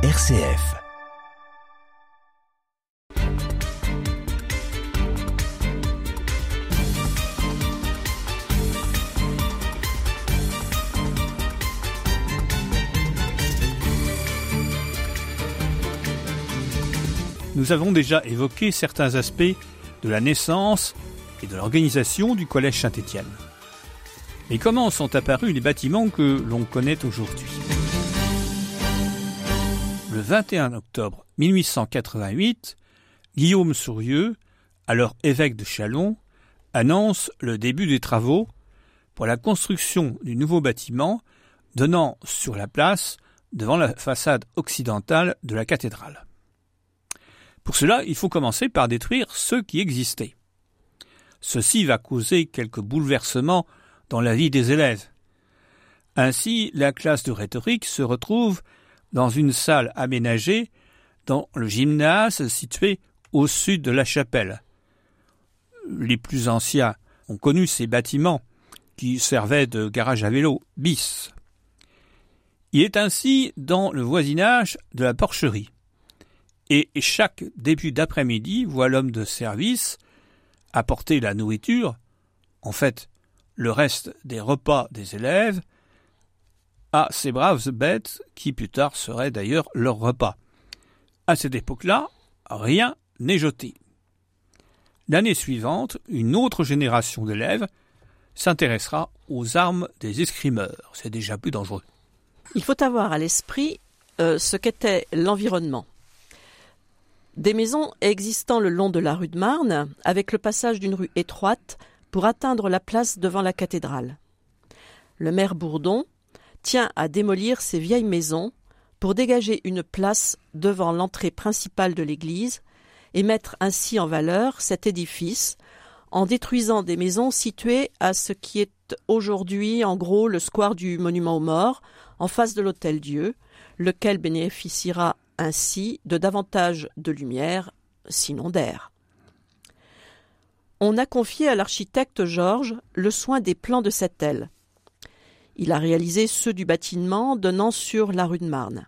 RCF. Nous avons déjà évoqué certains aspects de la naissance et de l'organisation du Collège Saint-Étienne. Mais comment sont apparus les bâtiments que l'on connaît aujourd'hui? Le 21 octobre 1888, Guillaume Sourieux, alors évêque de Châlons, annonce le début des travaux pour la construction du nouveau bâtiment donnant sur la place devant la façade occidentale de la cathédrale. Pour cela, il faut commencer par détruire ceux qui existaient. Ceci va causer quelques bouleversements dans la vie des élèves. Ainsi, la classe de rhétorique se retrouve dans une salle aménagée dans le gymnase situé au sud de la chapelle. Les plus anciens ont connu ces bâtiments qui servaient de garage à vélo bis. Il est ainsi dans le voisinage de la porcherie. Et chaque début d'après-midi voit l'homme de service apporter la nourriture, en fait le reste des repas des élèves, à ces braves bêtes qui plus tard seraient d'ailleurs leur repas. À cette époque-là, rien n'est jeté. L'année suivante, une autre génération d'élèves s'intéressera aux armes des escrimeurs. C'est déjà plus dangereux. Il faut avoir à l'esprit euh, ce qu'était l'environnement. Des maisons existant le long de la rue de Marne, avec le passage d'une rue étroite pour atteindre la place devant la cathédrale. Le maire Bourdon tient à démolir ces vieilles maisons pour dégager une place devant l'entrée principale de l'église et mettre ainsi en valeur cet édifice en détruisant des maisons situées à ce qui est aujourd'hui en gros le square du monument aux morts en face de l'hôtel Dieu, lequel bénéficiera ainsi de davantage de lumière, sinon d'air on a confié à l'architecte Georges le soin des plans de cette aile. Il a réalisé ceux du bâtiment donnant sur la rue de Marne.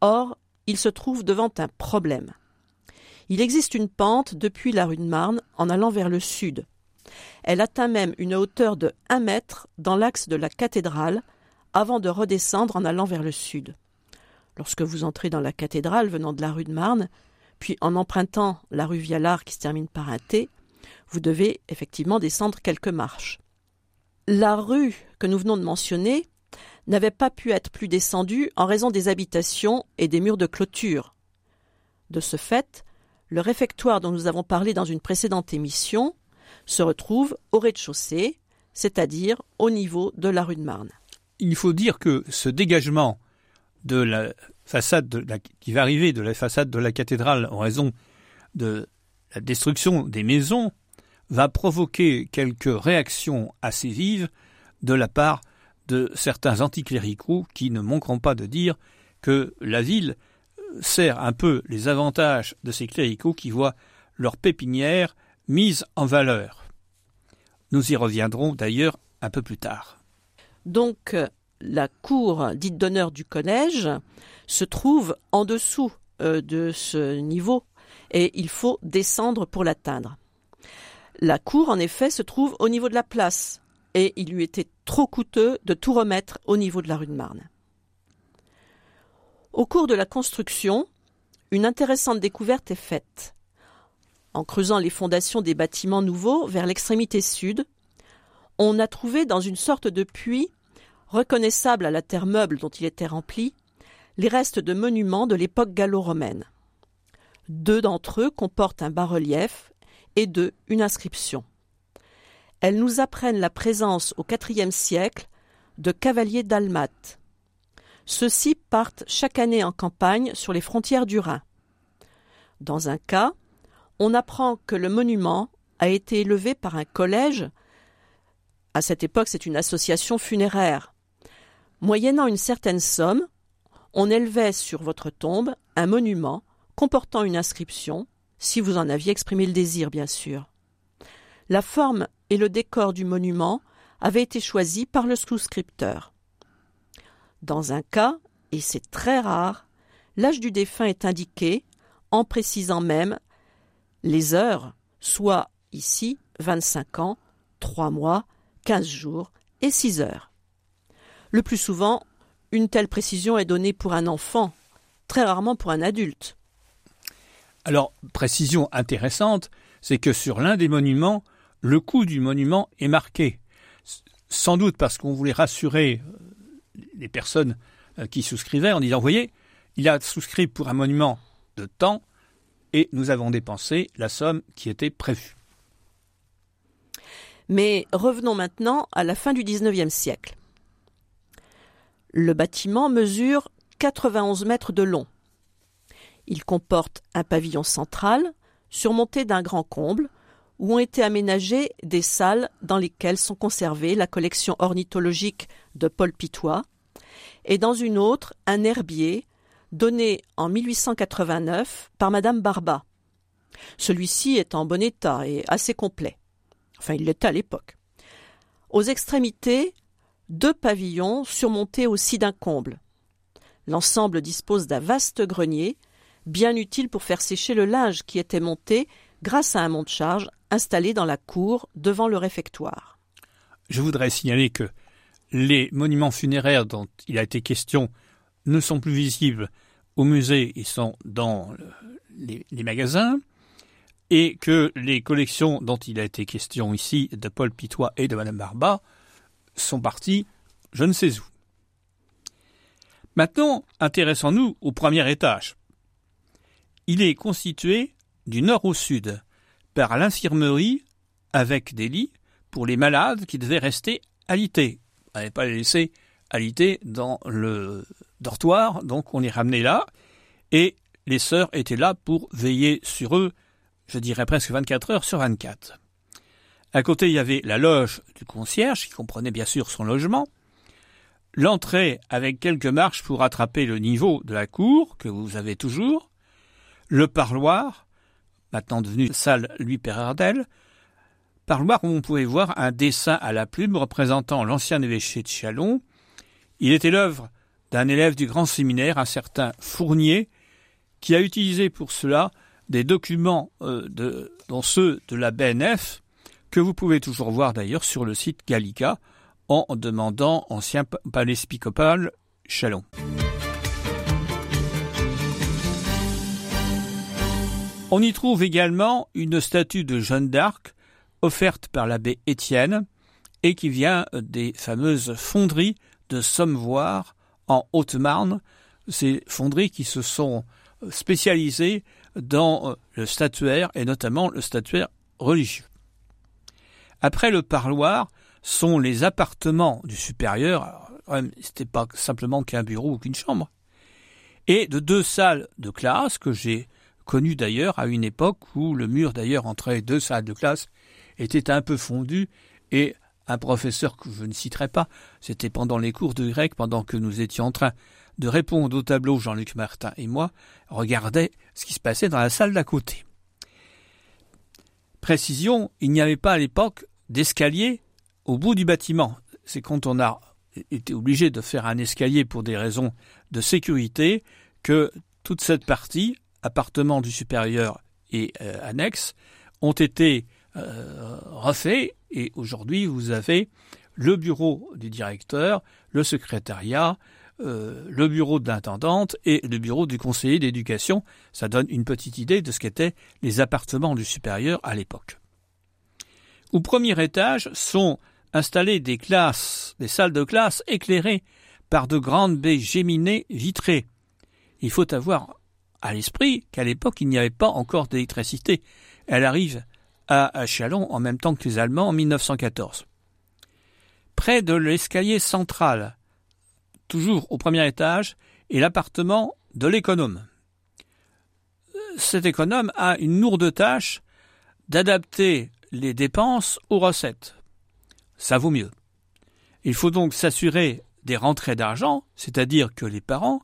Or, il se trouve devant un problème. Il existe une pente depuis la rue de Marne en allant vers le sud. Elle atteint même une hauteur de 1 mètre dans l'axe de la cathédrale avant de redescendre en allant vers le sud. Lorsque vous entrez dans la cathédrale venant de la rue de Marne, puis en empruntant la rue Vialard qui se termine par un T, vous devez effectivement descendre quelques marches. La rue que nous venons de mentionner n'avait pas pu être plus descendue en raison des habitations et des murs de clôture. De ce fait, le réfectoire dont nous avons parlé dans une précédente émission se retrouve au rez-de-chaussée, c'est-à-dire au niveau de la rue de Marne. Il faut dire que ce dégagement de la façade qui va arriver de la façade de la cathédrale en raison de la destruction des maisons va provoquer quelques réactions assez vives de la part de certains anticléricaux qui ne manqueront pas de dire que la ville sert un peu les avantages de ces cléricaux qui voient leur pépinière mise en valeur. Nous y reviendrons d'ailleurs un peu plus tard. Donc la cour dite d'honneur du collège se trouve en dessous euh, de ce niveau et il faut descendre pour l'atteindre. La cour, en effet, se trouve au niveau de la place, et il lui était trop coûteux de tout remettre au niveau de la rue de Marne. Au cours de la construction, une intéressante découverte est faite. En creusant les fondations des bâtiments nouveaux vers l'extrémité sud, on a trouvé dans une sorte de puits, reconnaissable à la terre meuble dont il était rempli, les restes de monuments de l'époque gallo-romaine. Deux d'entre eux comportent un bas-relief et de une inscription. Elles nous apprennent la présence au IVe siècle de cavaliers dalmates. Ceux-ci partent chaque année en campagne sur les frontières du Rhin. Dans un cas, on apprend que le monument a été élevé par un collège. À cette époque, c'est une association funéraire. Moyennant une certaine somme, on élevait sur votre tombe un monument comportant une inscription si vous en aviez exprimé le désir, bien sûr. La forme et le décor du monument avaient été choisis par le souscripteur. Dans un cas, et c'est très rare, l'âge du défunt est indiqué en précisant même les heures, soit ici 25 ans, 3 mois, 15 jours et 6 heures. Le plus souvent, une telle précision est donnée pour un enfant, très rarement pour un adulte. Alors, précision intéressante, c'est que sur l'un des monuments, le coût du monument est marqué. Sans doute parce qu'on voulait rassurer euh, les personnes euh, qui souscrivaient en disant, voyez, il a souscrit pour un monument de temps et nous avons dépensé la somme qui était prévue. Mais revenons maintenant à la fin du XIXe siècle. Le bâtiment mesure 91 mètres de long. Il comporte un pavillon central, surmonté d'un grand comble, où ont été aménagées des salles dans lesquelles sont conservées la collection ornithologique de Paul Pitois, et dans une autre un herbier donné en 1889 par Madame Barba. Celui-ci est en bon état et assez complet. Enfin, il l'était à l'époque. Aux extrémités, deux pavillons surmontés aussi d'un comble. L'ensemble dispose d'un vaste grenier, bien utile pour faire sécher le linge qui était monté grâce à un monte-charge installé dans la cour devant le réfectoire. Je voudrais signaler que les monuments funéraires dont il a été question ne sont plus visibles au musée, ils sont dans les, les magasins, et que les collections dont il a été question ici de Paul Pitois et de Madame Barba sont parties je ne sais où. Maintenant, intéressons-nous au premier étage. Il est constitué du nord au sud par l'infirmerie avec des lits pour les malades qui devaient rester alités. On n'allait pas les laisser alités dans le dortoir, donc on les ramenait là, et les sœurs étaient là pour veiller sur eux, je dirais presque 24 heures sur 24. À côté, il y avait la loge du concierge, qui comprenait bien sûr son logement, l'entrée avec quelques marches pour attraper le niveau de la cour, que vous avez toujours, le parloir, maintenant devenu salle Louis Perardel, parloir où on pouvait voir un dessin à la plume représentant l'ancien évêché de Chalon. Il était l'œuvre d'un élève du grand séminaire, un certain Fournier, qui a utilisé pour cela des documents euh, dont ceux de la BNF, que vous pouvez toujours voir d'ailleurs sur le site Gallica, en demandant ancien palais épiscopal Chalon. On y trouve également une statue de Jeanne d'Arc offerte par l'abbé Étienne et qui vient des fameuses fonderies de Sommevoire en Haute-Marne, ces fonderies qui se sont spécialisées dans le statuaire et notamment le statuaire religieux. Après le parloir sont les appartements du supérieur, c'était pas simplement qu'un bureau ou qu'une chambre, et de deux salles de classe que j'ai connues d'ailleurs à une époque où le mur d'ailleurs entre les deux salles de classe était un peu fondu et un professeur que je ne citerai pas, c'était pendant les cours de grec, pendant que nous étions en train de répondre au tableau, Jean-Luc Martin et moi, regardait ce qui se passait dans la salle d'à côté. Précision, il n'y avait pas à l'époque d'escalier au bout du bâtiment. C'est quand on a été obligé de faire un escalier pour des raisons de sécurité que toute cette partie, appartement du supérieur et euh, annexe, ont été euh, refaits et aujourd'hui vous avez le bureau du directeur, le secrétariat, euh, le bureau de l'intendante et le bureau du conseiller d'éducation. Ça donne une petite idée de ce qu'étaient les appartements du supérieur à l'époque. Au premier étage sont installées des classes, des salles de classe éclairées par de grandes baies géminées vitrées. Il faut avoir à l'esprit qu'à l'époque il n'y avait pas encore d'électricité. Elle arrive à Chalon en même temps que les Allemands en 1914. Près de l'escalier central, toujours au premier étage, est l'appartement de l'économe. Cet économe a une lourde tâche d'adapter les dépenses aux recettes. Ça vaut mieux. Il faut donc s'assurer des rentrées d'argent, c'est-à-dire que les parents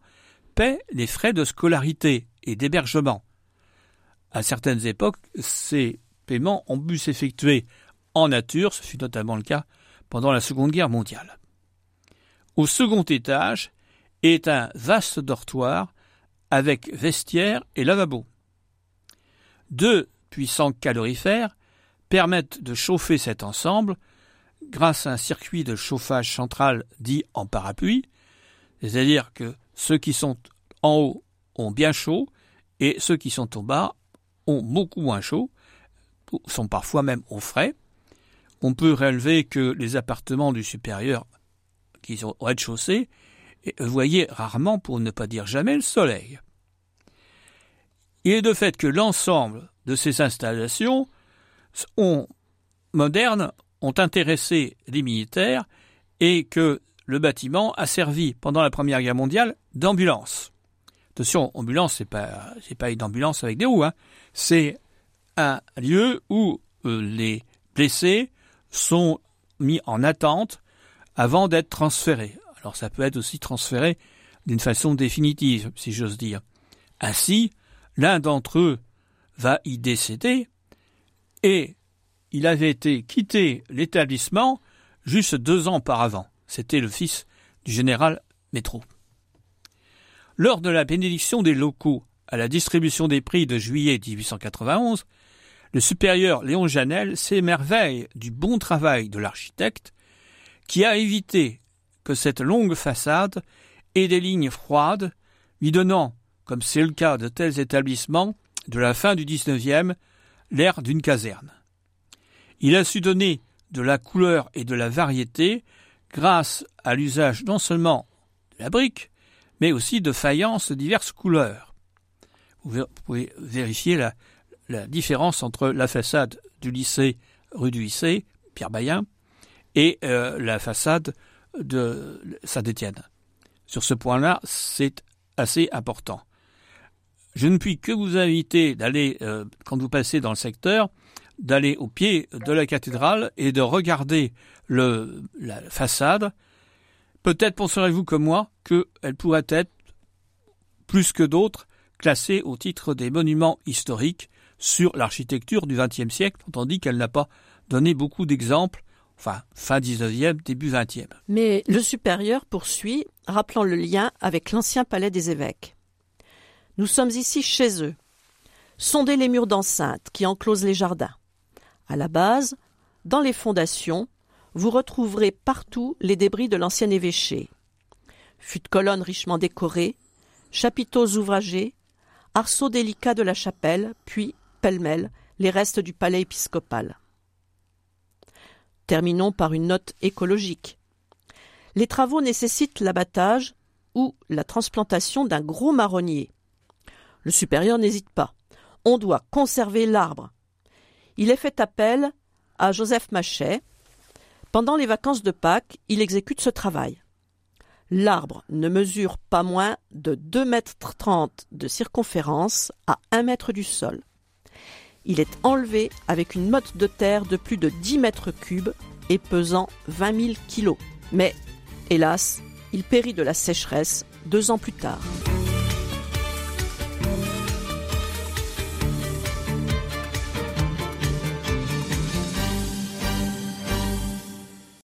paient les frais de scolarité et d'hébergement. À certaines époques, ces paiements ont pu s'effectuer en nature, ce fut notamment le cas pendant la Seconde Guerre mondiale. Au second étage est un vaste dortoir avec vestiaire et lavabo. Deux puissants calorifères permettent de chauffer cet ensemble grâce à un circuit de chauffage central dit en parapluie, c'est-à-dire que ceux qui sont en haut ont bien chaud et ceux qui sont au bas ont beaucoup moins chaud, sont parfois même au frais. On peut relever que les appartements du supérieur qui sont au rez-de-chaussée voyaient rarement, pour ne pas dire jamais, le soleil. Il est de fait que l'ensemble de ces installations modernes ont intéressé les militaires et que le bâtiment a servi pendant la Première Guerre mondiale d'ambulance. Attention, ambulance, c'est pas c'est pas une ambulance avec des roues, hein. c'est un lieu où euh, les blessés sont mis en attente avant d'être transférés. Alors ça peut être aussi transféré d'une façon définitive, si j'ose dire. Ainsi, l'un d'entre eux va y décéder et il avait été quitté l'établissement juste deux ans auparavant. C'était le fils du général Métro. Lors de la bénédiction des locaux à la distribution des prix de juillet 1891, le supérieur Léon Janel s'émerveille du bon travail de l'architecte qui a évité que cette longue façade ait des lignes froides, lui donnant, comme c'est le cas de tels établissements de la fin du XIXe, l'air d'une caserne. Il a su donner de la couleur et de la variété grâce à l'usage non seulement de la brique, mais aussi de faïences de diverses couleurs. Vous pouvez vérifier la, différence entre la façade du lycée rue du lycée, Pierre Bayen, et euh, la façade de Saint-Étienne. Sur ce point-là, c'est assez important. Je ne puis que vous inviter d'aller, euh, quand vous passez dans le secteur, d'aller au pied de la cathédrale et de regarder la façade. Peut-être penserez-vous comme moi qu'elle pourrait être, plus que d'autres, classée au titre des monuments historiques sur l'architecture du XXe siècle, tandis qu'elle n'a pas donné beaucoup d'exemples, enfin fin XIXe, début XXe. Mais le supérieur poursuit, rappelant le lien avec l'ancien palais des évêques. Nous sommes ici chez eux. Sondez les murs d'enceinte qui enclosent les jardins. À la base, dans les fondations, vous retrouverez partout les débris de l'ancien évêché. Fût de colonnes richement décorées, chapiteaux ouvragés, arceaux délicats de la chapelle, puis, pêle-mêle, les restes du palais épiscopal. Terminons par une note écologique. Les travaux nécessitent l'abattage ou la transplantation d'un gros marronnier. Le supérieur n'hésite pas. On doit conserver l'arbre il est fait appel à Joseph Machet. Pendant les vacances de Pâques, il exécute ce travail. L'arbre ne mesure pas moins de 2 mètres 30 de circonférence à 1 mètre du sol. Il est enlevé avec une motte de terre de plus de 10 mètres cubes et pesant 20 000 kilos. Mais, hélas, il périt de la sécheresse deux ans plus tard.